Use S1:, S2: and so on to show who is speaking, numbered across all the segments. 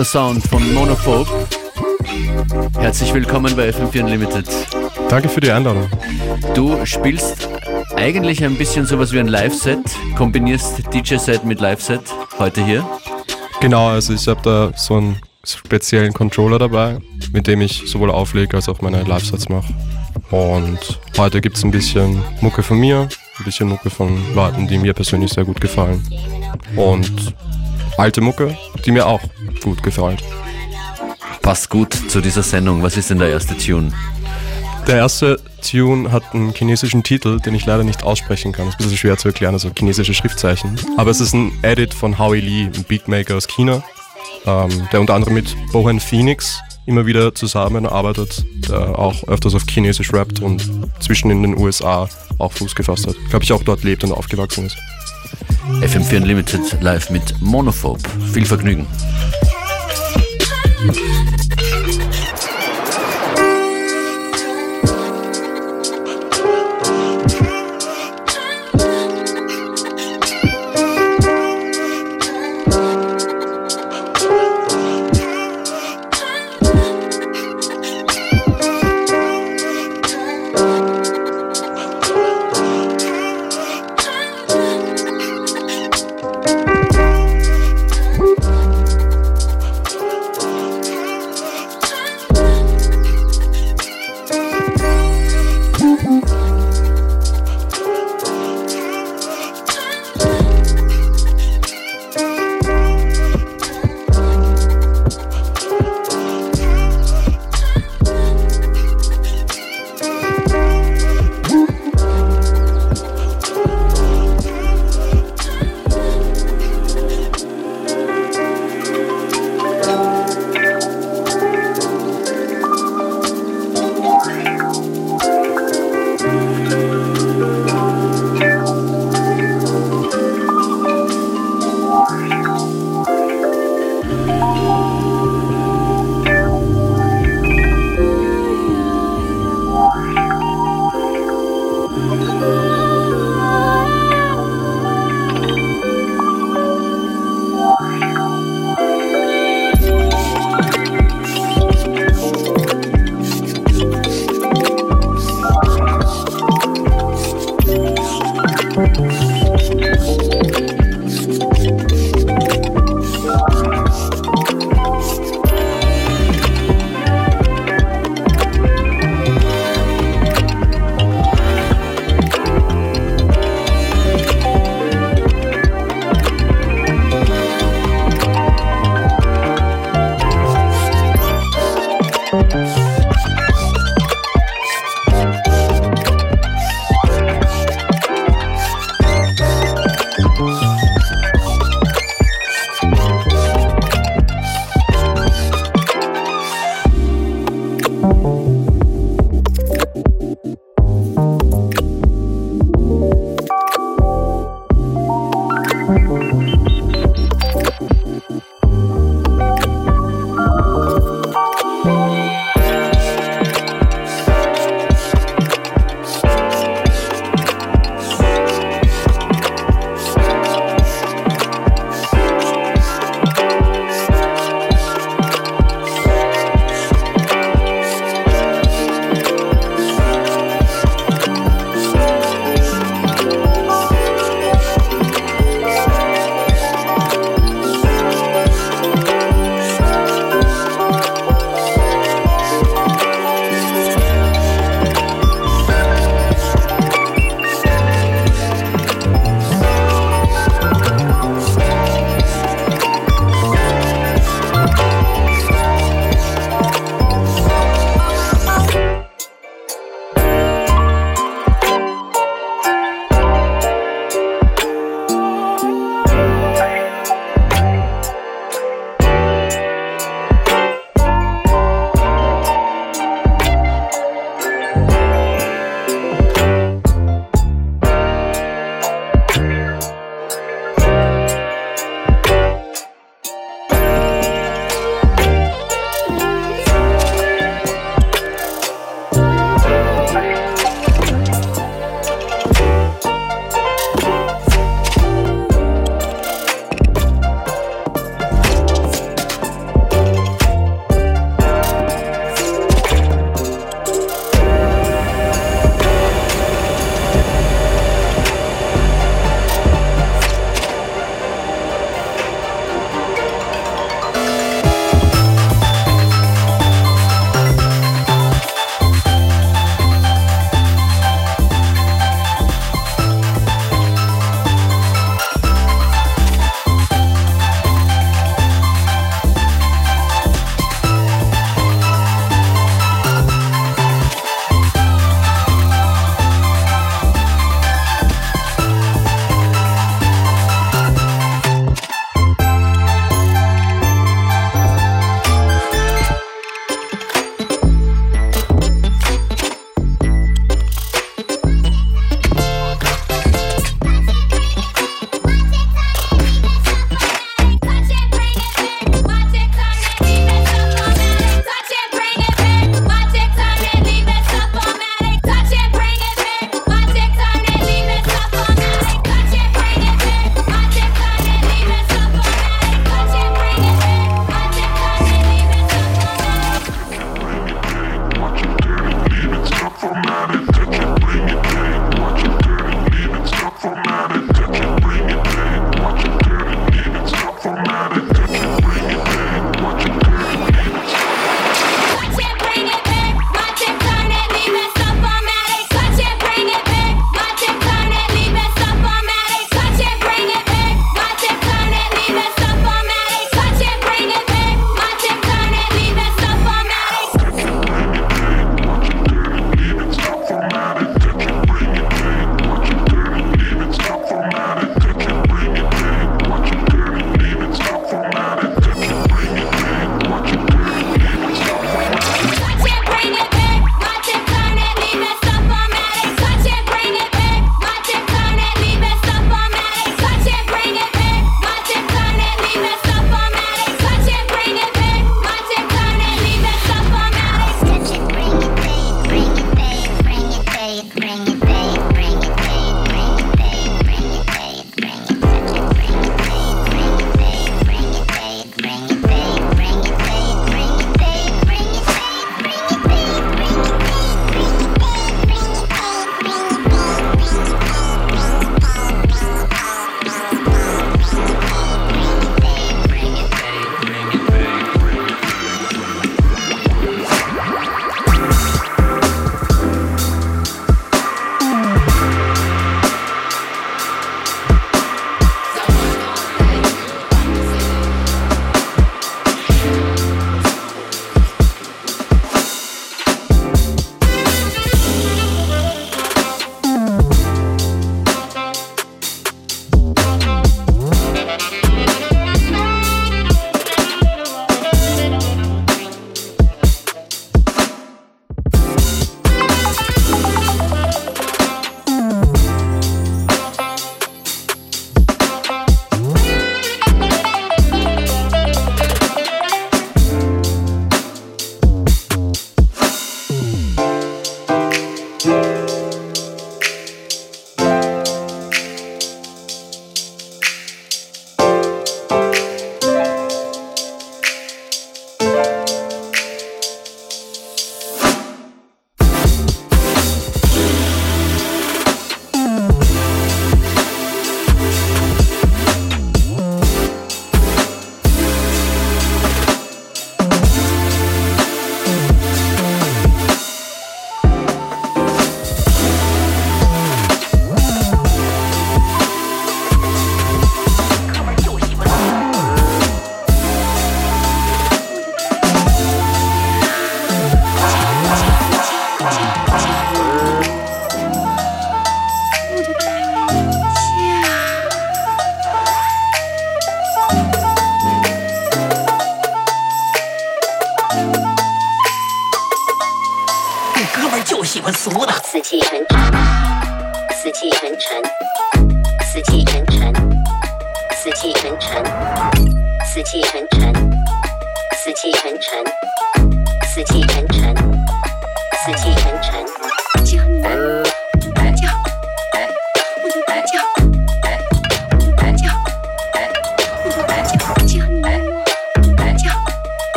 S1: der Sound von Monophobe. Herzlich willkommen bei FM4 Unlimited.
S2: Danke für die Einladung.
S1: Du spielst eigentlich ein bisschen sowas wie ein Live-Set, kombinierst DJ-Set mit Live-Set heute hier.
S2: Genau, also ich habe da so einen speziellen Controller dabei, mit dem ich sowohl auflege als auch meine Live-Sets mache. Und heute gibt es ein bisschen Mucke von mir, ein bisschen Mucke von Leuten, die mir persönlich sehr gut gefallen. Und alte Mucke, die mir auch gut gefällt.
S1: Passt gut zu dieser Sendung. Was ist denn der erste Tune?
S2: Der erste Tune hat einen chinesischen Titel, den ich leider nicht aussprechen kann. Das ist ein bisschen schwer zu erklären, also chinesische Schriftzeichen. Aber es ist ein Edit von Howie Lee, ein Beatmaker aus China, ähm, der unter anderem mit Bohan Phoenix immer wieder zusammenarbeitet, der auch öfters auf Chinesisch rappt und zwischen in den USA auch Fuß gefasst hat. Glaube ich auch dort lebt und aufgewachsen ist.
S1: FM4 Unlimited live mit Monophobe. Viel Vergnügen.
S3: Yeah.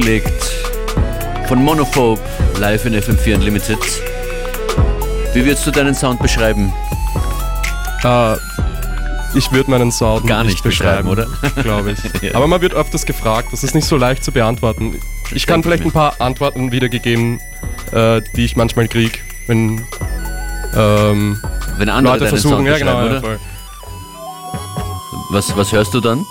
S3: Aufgelegt von Monophobe live in FM4 Unlimited. Wie würdest du deinen Sound beschreiben?
S2: Uh, ich würde meinen Sound
S3: gar nicht, nicht beschreiben, beschreiben,
S2: oder? Glaube ich. ja. Aber man wird öfters gefragt, das ist nicht so leicht zu beantworten. Ich, ich kann vielleicht ein paar Antworten wiedergegeben, äh, die ich manchmal kriege, wenn, ähm,
S3: wenn andere Leute versuchen, ja genau, ja, was, was hörst du dann?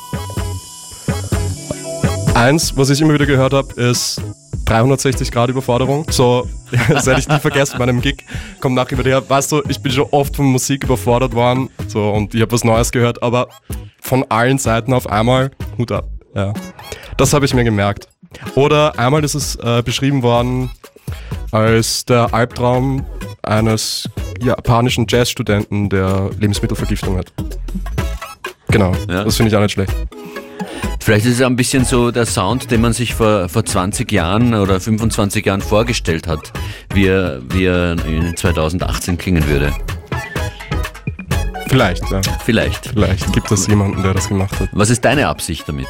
S2: Eins, was ich immer wieder gehört habe, ist 360 Grad Überforderung. So, das werde ich nie vergessen bei einem Gig. Kommt nachher über her, weißt du, ich bin schon oft von Musik überfordert worden. So, und ich habe was Neues gehört, aber von allen Seiten auf einmal, Hut ab. Ja. Das habe ich mir gemerkt. Oder einmal ist es äh, beschrieben worden als der Albtraum eines japanischen Jazzstudenten, der Lebensmittelvergiftung hat. Genau, ja. das finde ich auch nicht schlecht.
S3: Vielleicht ist es ein bisschen so der Sound, den man sich vor, vor 20 Jahren oder 25 Jahren vorgestellt hat, wie er, wie er in 2018 klingen würde.
S2: Vielleicht, ja.
S3: Vielleicht.
S2: Vielleicht gibt es jemanden, der das gemacht hat.
S3: Was ist deine Absicht damit?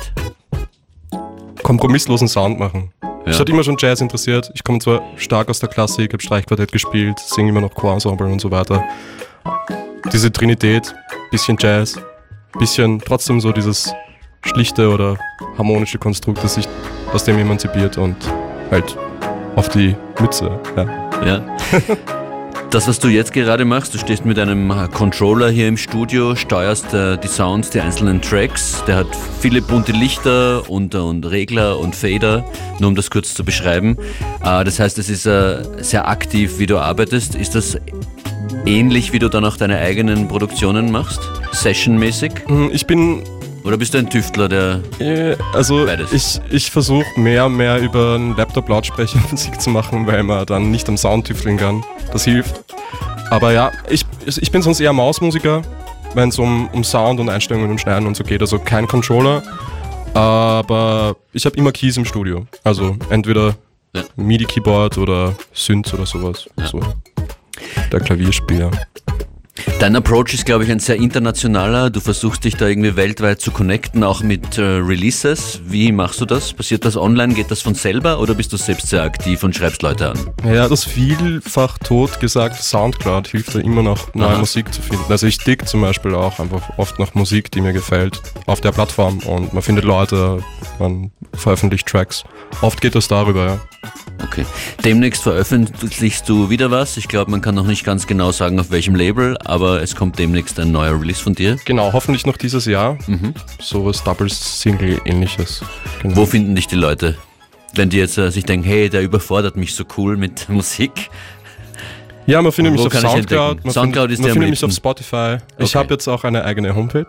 S2: Kompromisslosen Sound machen. Mich hat immer schon Jazz interessiert. Ich komme zwar stark aus der Klassik, habe Streichquartett gespielt, singe immer noch Chorensemble und so weiter. Diese Trinität, bisschen Jazz, bisschen trotzdem so dieses schlichte oder harmonische Konstrukt, das sich aus dem emanzipiert und halt auf die Mütze. Ja.
S1: Ja. Das, was du jetzt gerade machst, du stehst mit einem Controller hier im Studio, steuerst äh, die Sounds, die einzelnen Tracks. Der hat viele bunte Lichter und, und Regler und Fader, nur um das kurz zu beschreiben. Äh, das heißt, es ist äh, sehr aktiv, wie du arbeitest. Ist das ähnlich, wie du dann auch deine eigenen Produktionen machst? Sessionmäßig?
S2: Hm, ich bin
S1: oder bist du ein Tüftler, der.
S2: Äh, also, Beides. ich, ich versuche mehr, mehr über einen Laptop-Lautsprecher Musik zu machen, weil man dann nicht am Sound tüfteln kann. Das hilft. Aber ja, ich, ich bin sonst eher Mausmusiker, wenn es um, um Sound und Einstellungen und Schneiden und so geht. Also kein Controller. Aber ich habe immer Keys im Studio. Also entweder ja. MIDI-Keyboard oder Synth oder sowas. Ja. So. Der Klavierspieler.
S1: Dein Approach ist, glaube ich, ein sehr internationaler. Du versuchst dich da irgendwie weltweit zu connecten, auch mit äh, Releases. Wie machst du das? Passiert das online? Geht das von selber oder bist du selbst sehr aktiv und schreibst Leute an?
S2: Ja, das vielfach tot gesagt Soundcloud hilft da immer noch, neue Aha. Musik zu finden. Also ich dick zum Beispiel auch einfach oft nach Musik, die mir gefällt, auf der Plattform und man findet Leute, man veröffentlicht Tracks. Oft geht das darüber, ja.
S1: Okay. Demnächst veröffentlichst du wieder was. Ich glaube, man kann noch nicht ganz genau sagen, auf welchem Label, aber es kommt demnächst ein neuer Release von dir.
S2: Genau, hoffentlich noch dieses Jahr. Mhm. So was Double-Single-ähnliches.
S1: Genau. Wo finden dich die Leute? Wenn die jetzt äh, sich denken, hey, der überfordert mich so cool mit Musik.
S2: Ja, man findet mich auf Soundcloud. Man Soundcloud ist man findet mich auf Spotify. Okay. Ich habe jetzt auch eine eigene Homepage.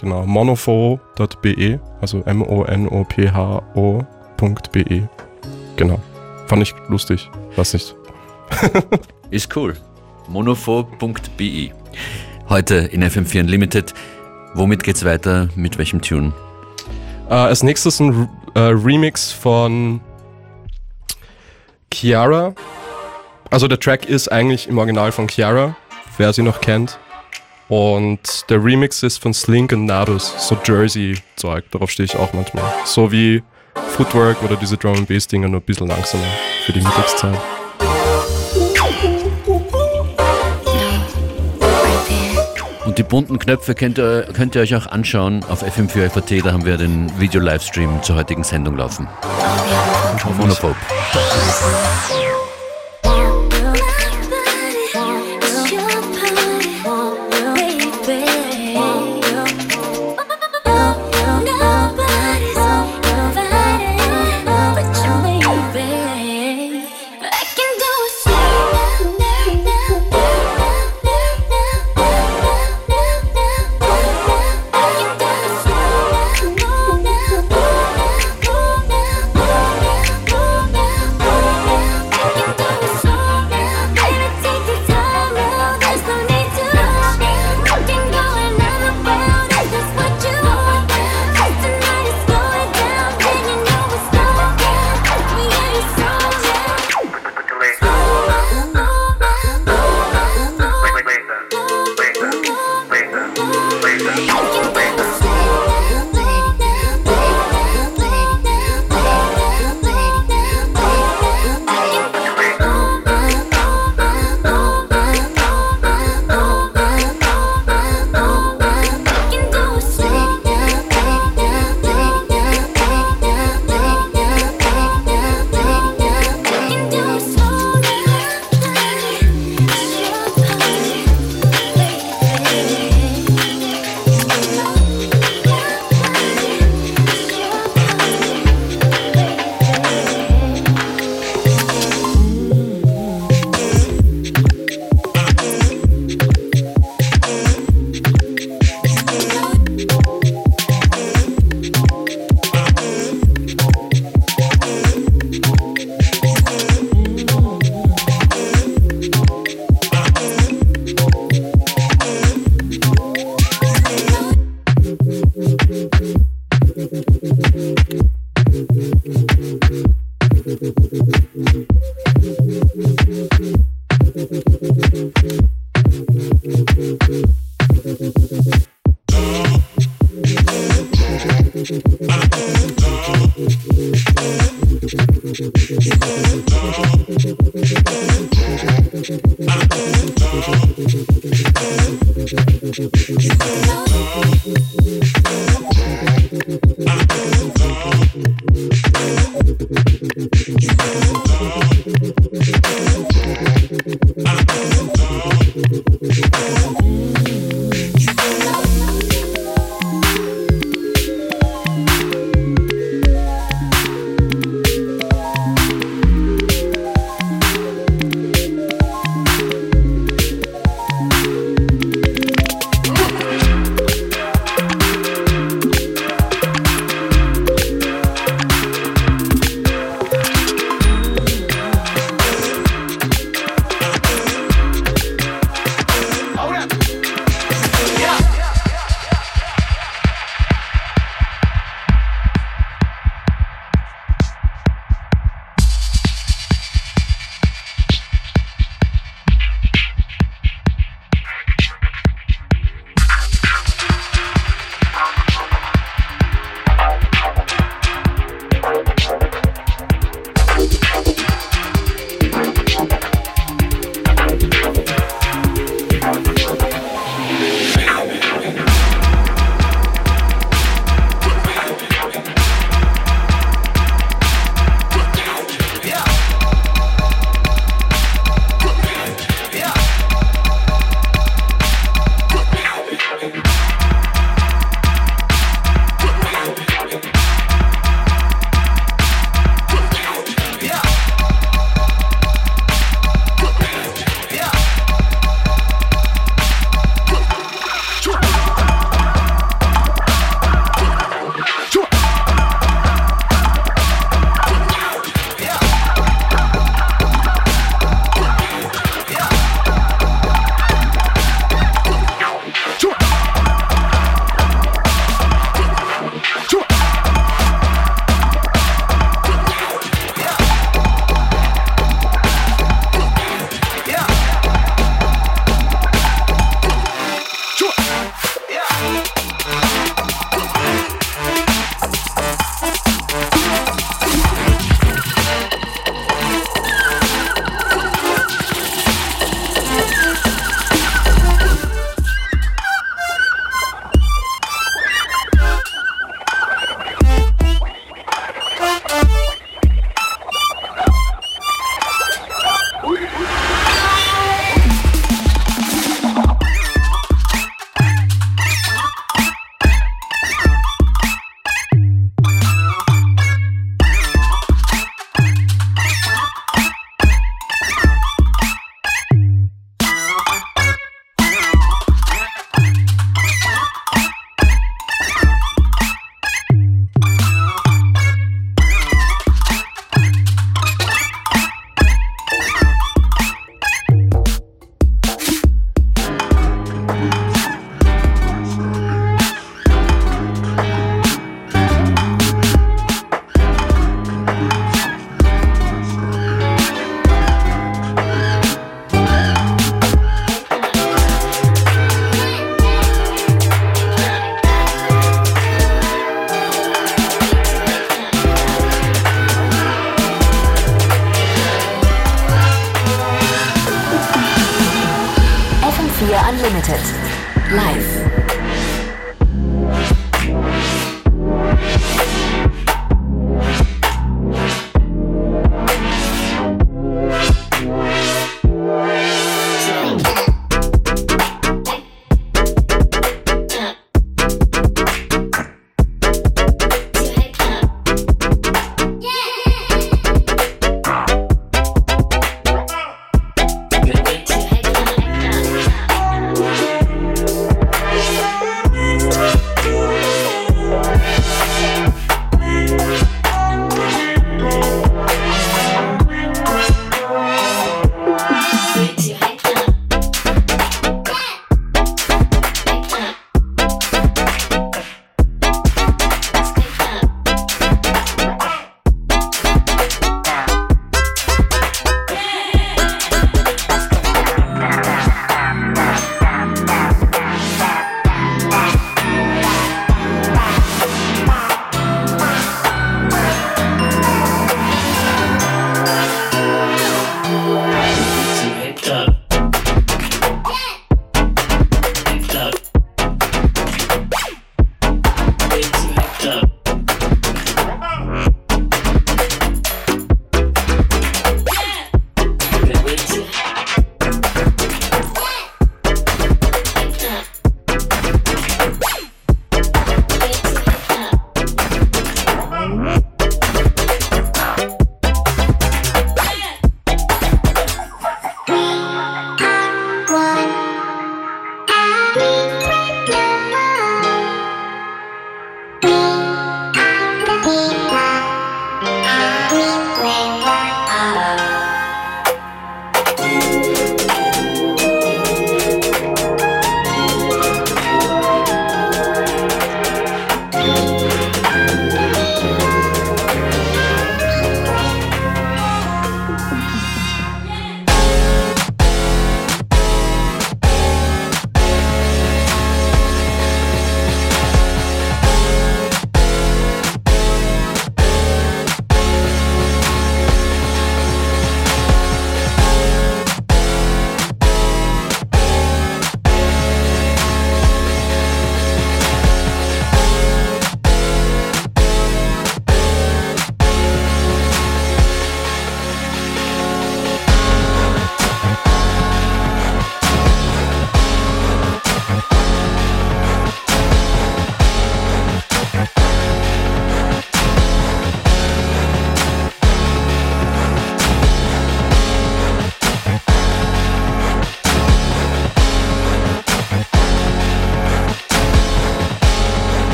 S2: Genau, monopho.be, also M-O-N-O-P-H-O.be. Genau. Fand ich lustig. Weiß nicht.
S1: Ist cool. Monophobe.be. Heute in FM4 Unlimited. Womit geht's weiter? Mit welchem Tune?
S2: Uh, als nächstes ein uh, Remix von Chiara. Also der Track ist eigentlich im Original von Chiara, wer sie noch kennt. Und der Remix ist von Slink und Nados, so Jersey-Zeug, darauf stehe ich auch manchmal. So wie Footwork oder diese Drum and Bass Dinger nur ein bisschen langsamer für die Mittagszeit.
S1: Und die bunten Knöpfe könnt ihr, könnt ihr euch auch anschauen auf FM4 FAT, da haben wir den Video-Livestream zur heutigen Sendung laufen. Monophobe.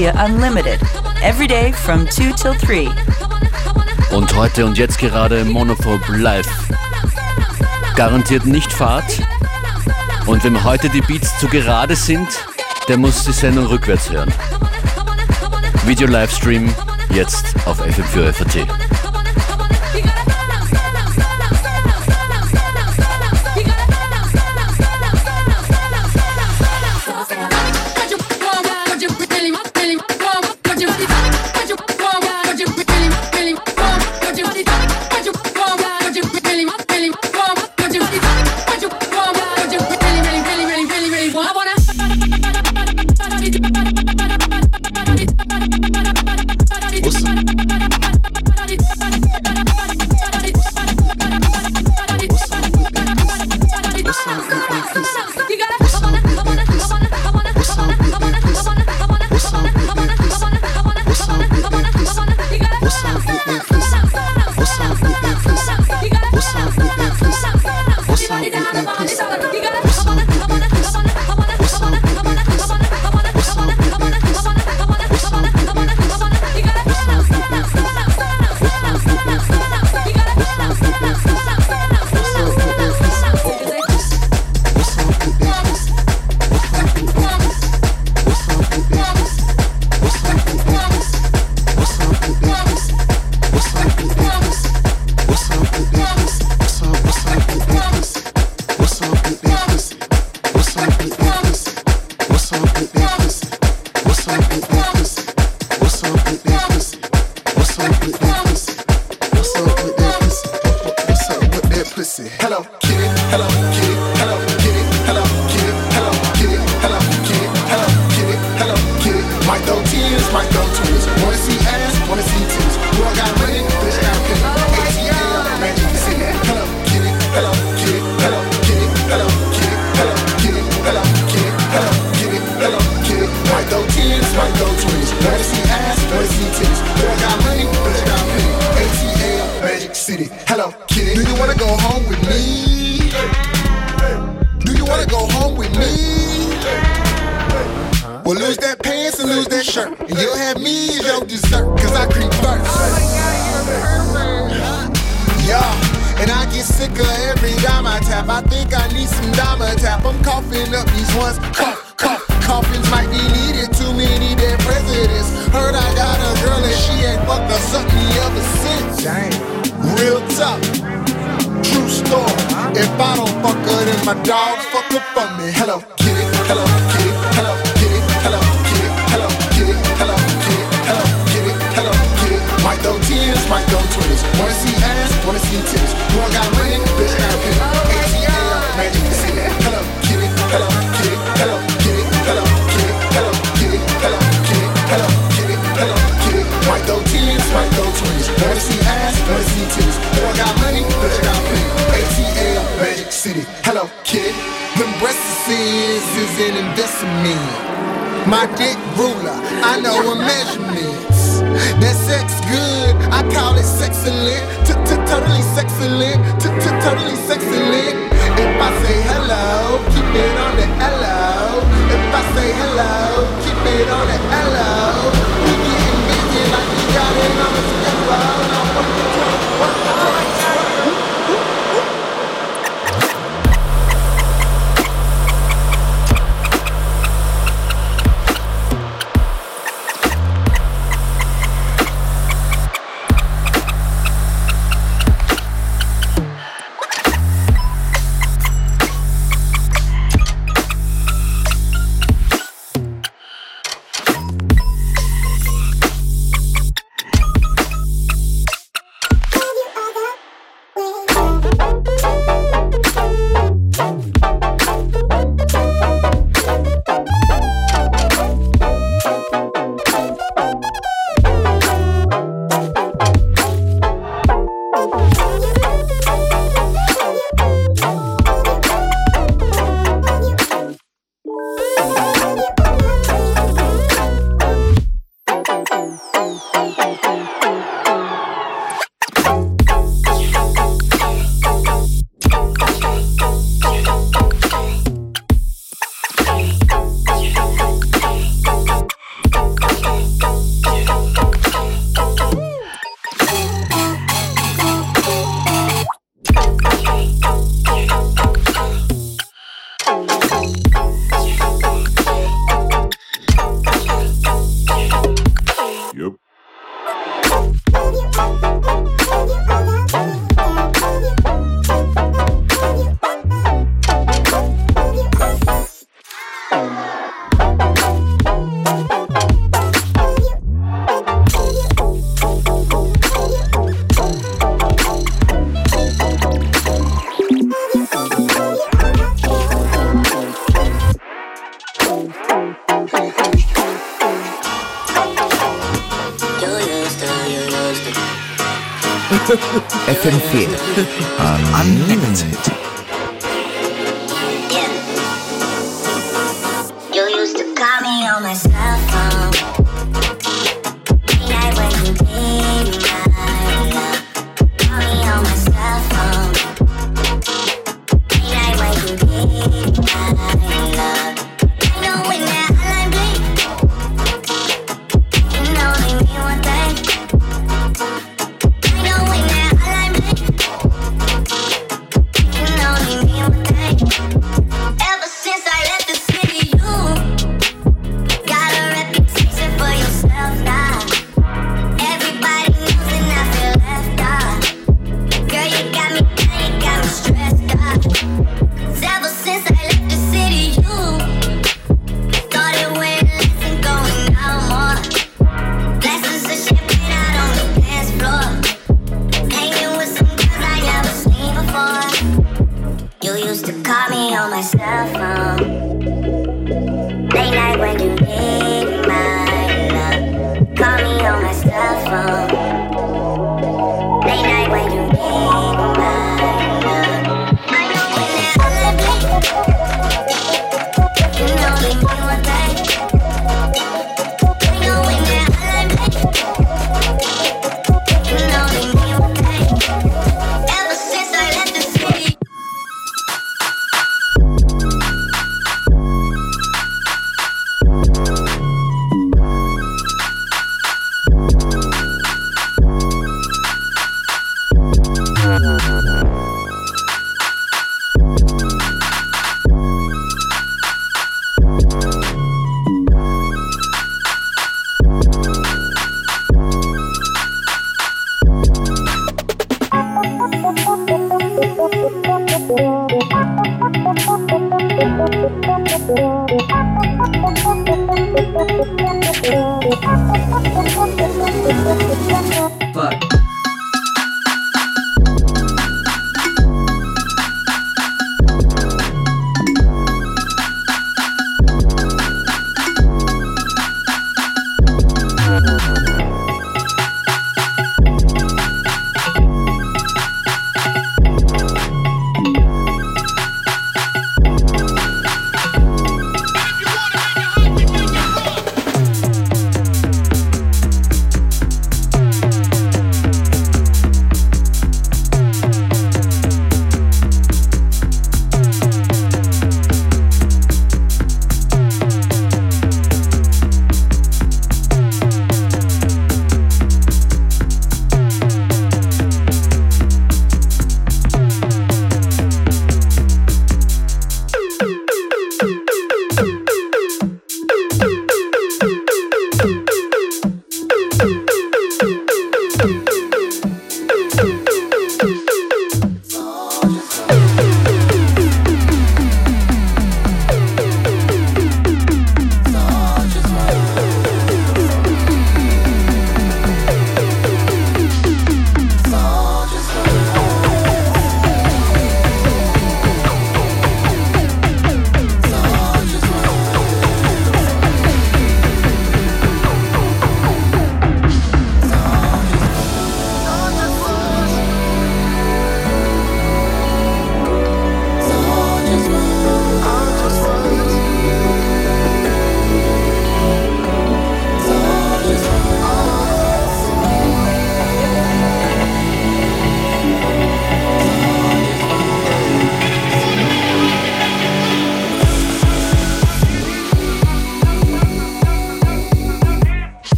S4: FM4 Unlimited. Every day from 2 till 3. Und heute und jetzt gerade Monophobe Live. Garantiert nicht Fahrt. Und wenn heute die Beats zu gerade sind, der muss die Sendung rückwärts hören. Video-Livestream jetzt auf FM4 FAT.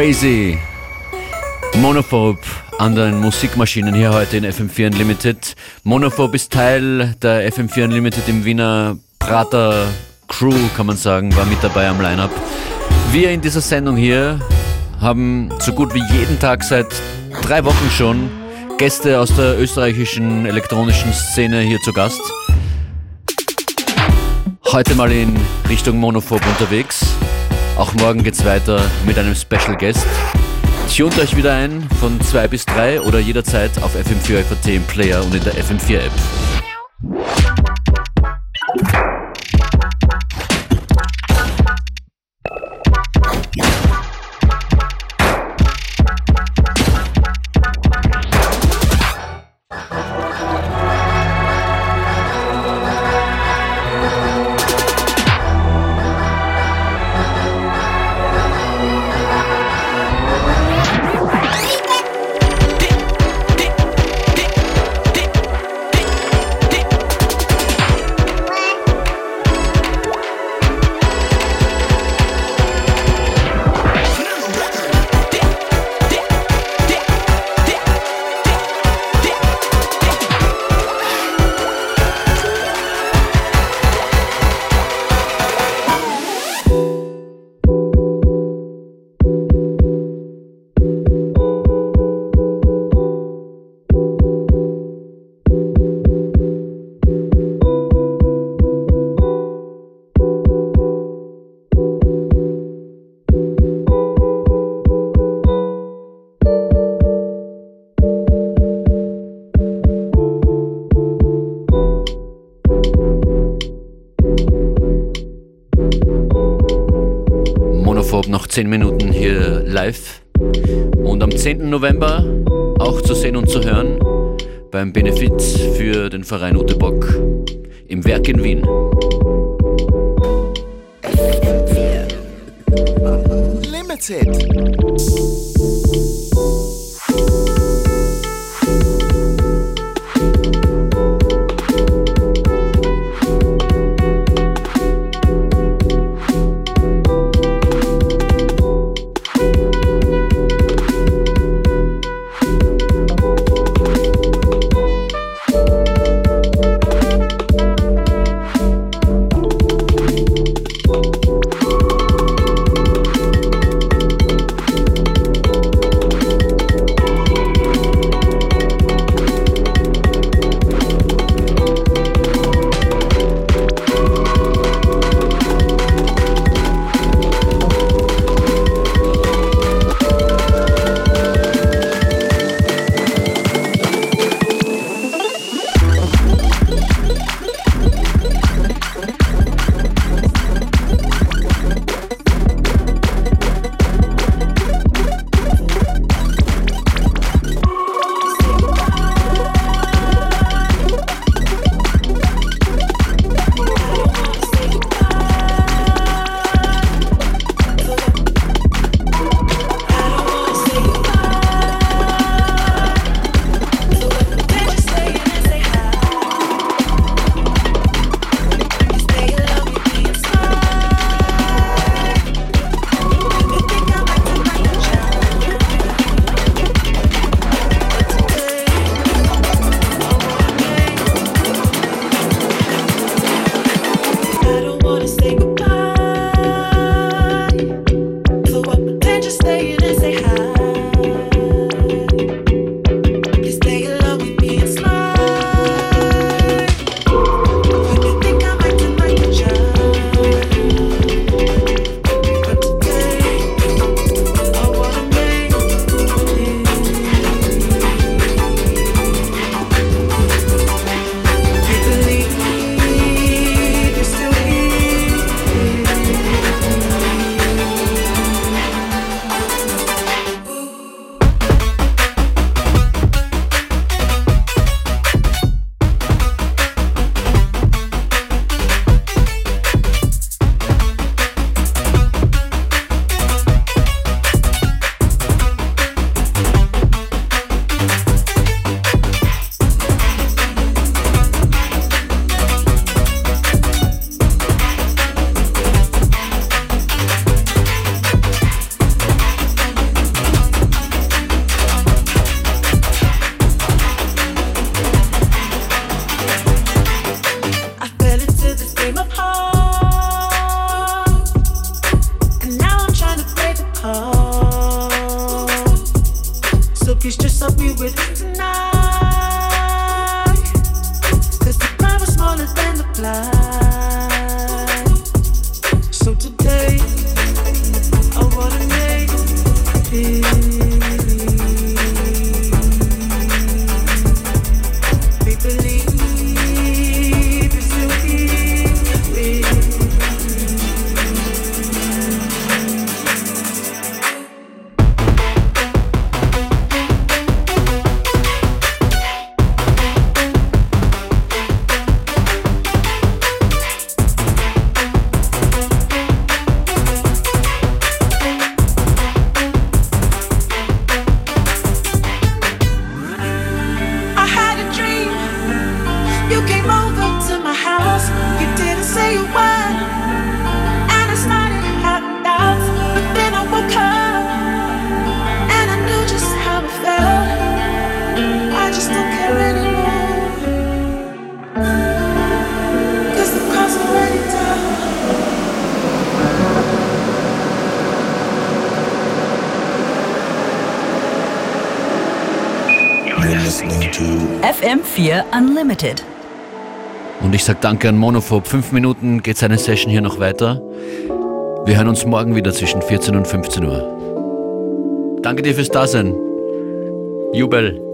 S1: Crazy. Monophobe an den Musikmaschinen hier heute in FM4 Unlimited. Monophobe ist Teil der FM4 Unlimited im Wiener Prater Crew, kann man sagen, war mit dabei am Lineup. Wir in dieser Sendung hier haben so gut wie jeden Tag seit drei Wochen schon Gäste aus der österreichischen elektronischen Szene hier zu Gast. Heute mal in Richtung Monophobe unterwegs. Auch morgen geht's weiter mit einem Special Guest. Tunt euch wieder ein von 2 bis 3 oder jederzeit auf FM4 FAT im Player und in der FM4 App. Monophob noch 10 Minuten hier live. Und am 10. November auch zu sehen und zu hören beim Benefiz für den Verein Utebock im Werk in Wien.
S4: Limited.
S1: FM4 Unlimited. Und ich sage danke an Monophob. Fünf Minuten geht seine Session hier noch weiter. Wir hören uns morgen wieder zwischen 14 und 15 Uhr. Danke dir fürs Dasein. Jubel.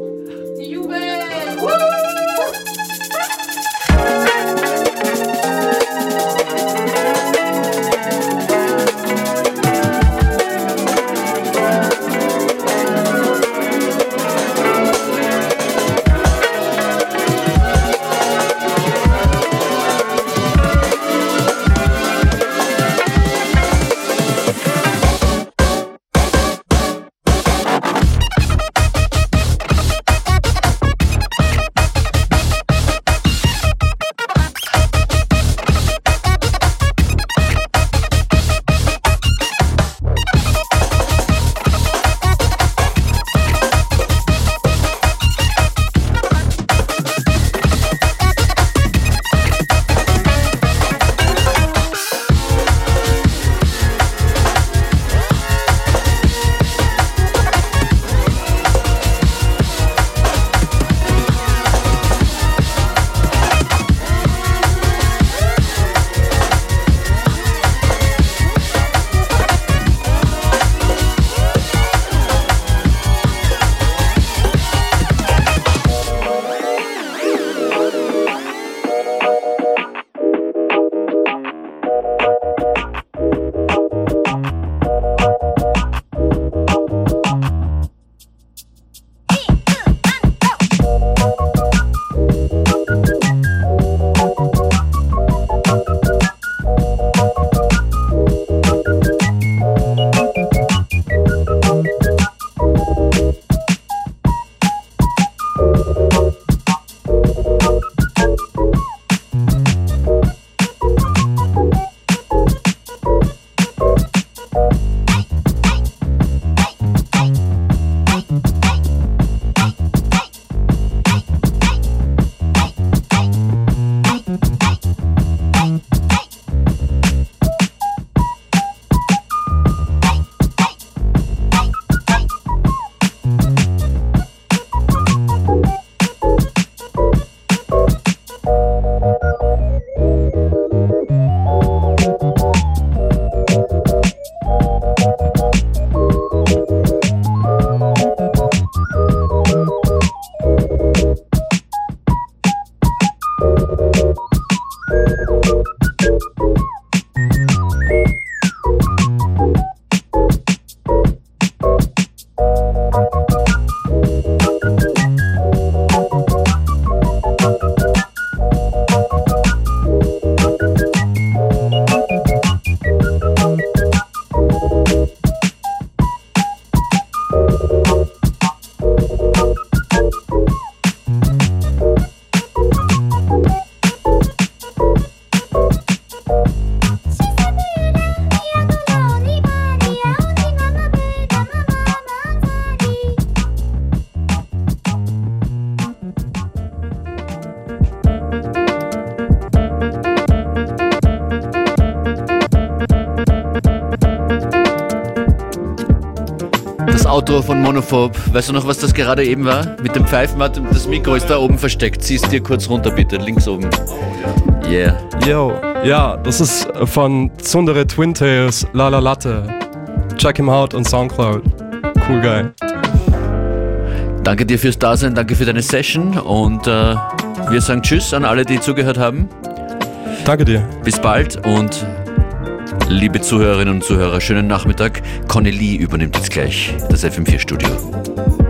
S1: Monophob. Weißt du noch, was das gerade eben war? Mit dem Pfeifen, das Mikro ist da oben versteckt. Zieh's dir kurz runter, bitte, links oben. Yeah.
S2: Yo, ja, das ist von Tsundere Twin Tails, La La Latte. Check him out on Soundcloud. Cool guy.
S1: Danke dir fürs Dasein, danke für deine Session und äh, wir sagen Tschüss an alle, die zugehört haben.
S2: Danke dir.
S1: Bis bald und liebe Zuhörerinnen und Zuhörer, schönen Nachmittag. Conny Lee übernimmt jetzt gleich das FM4 Studio.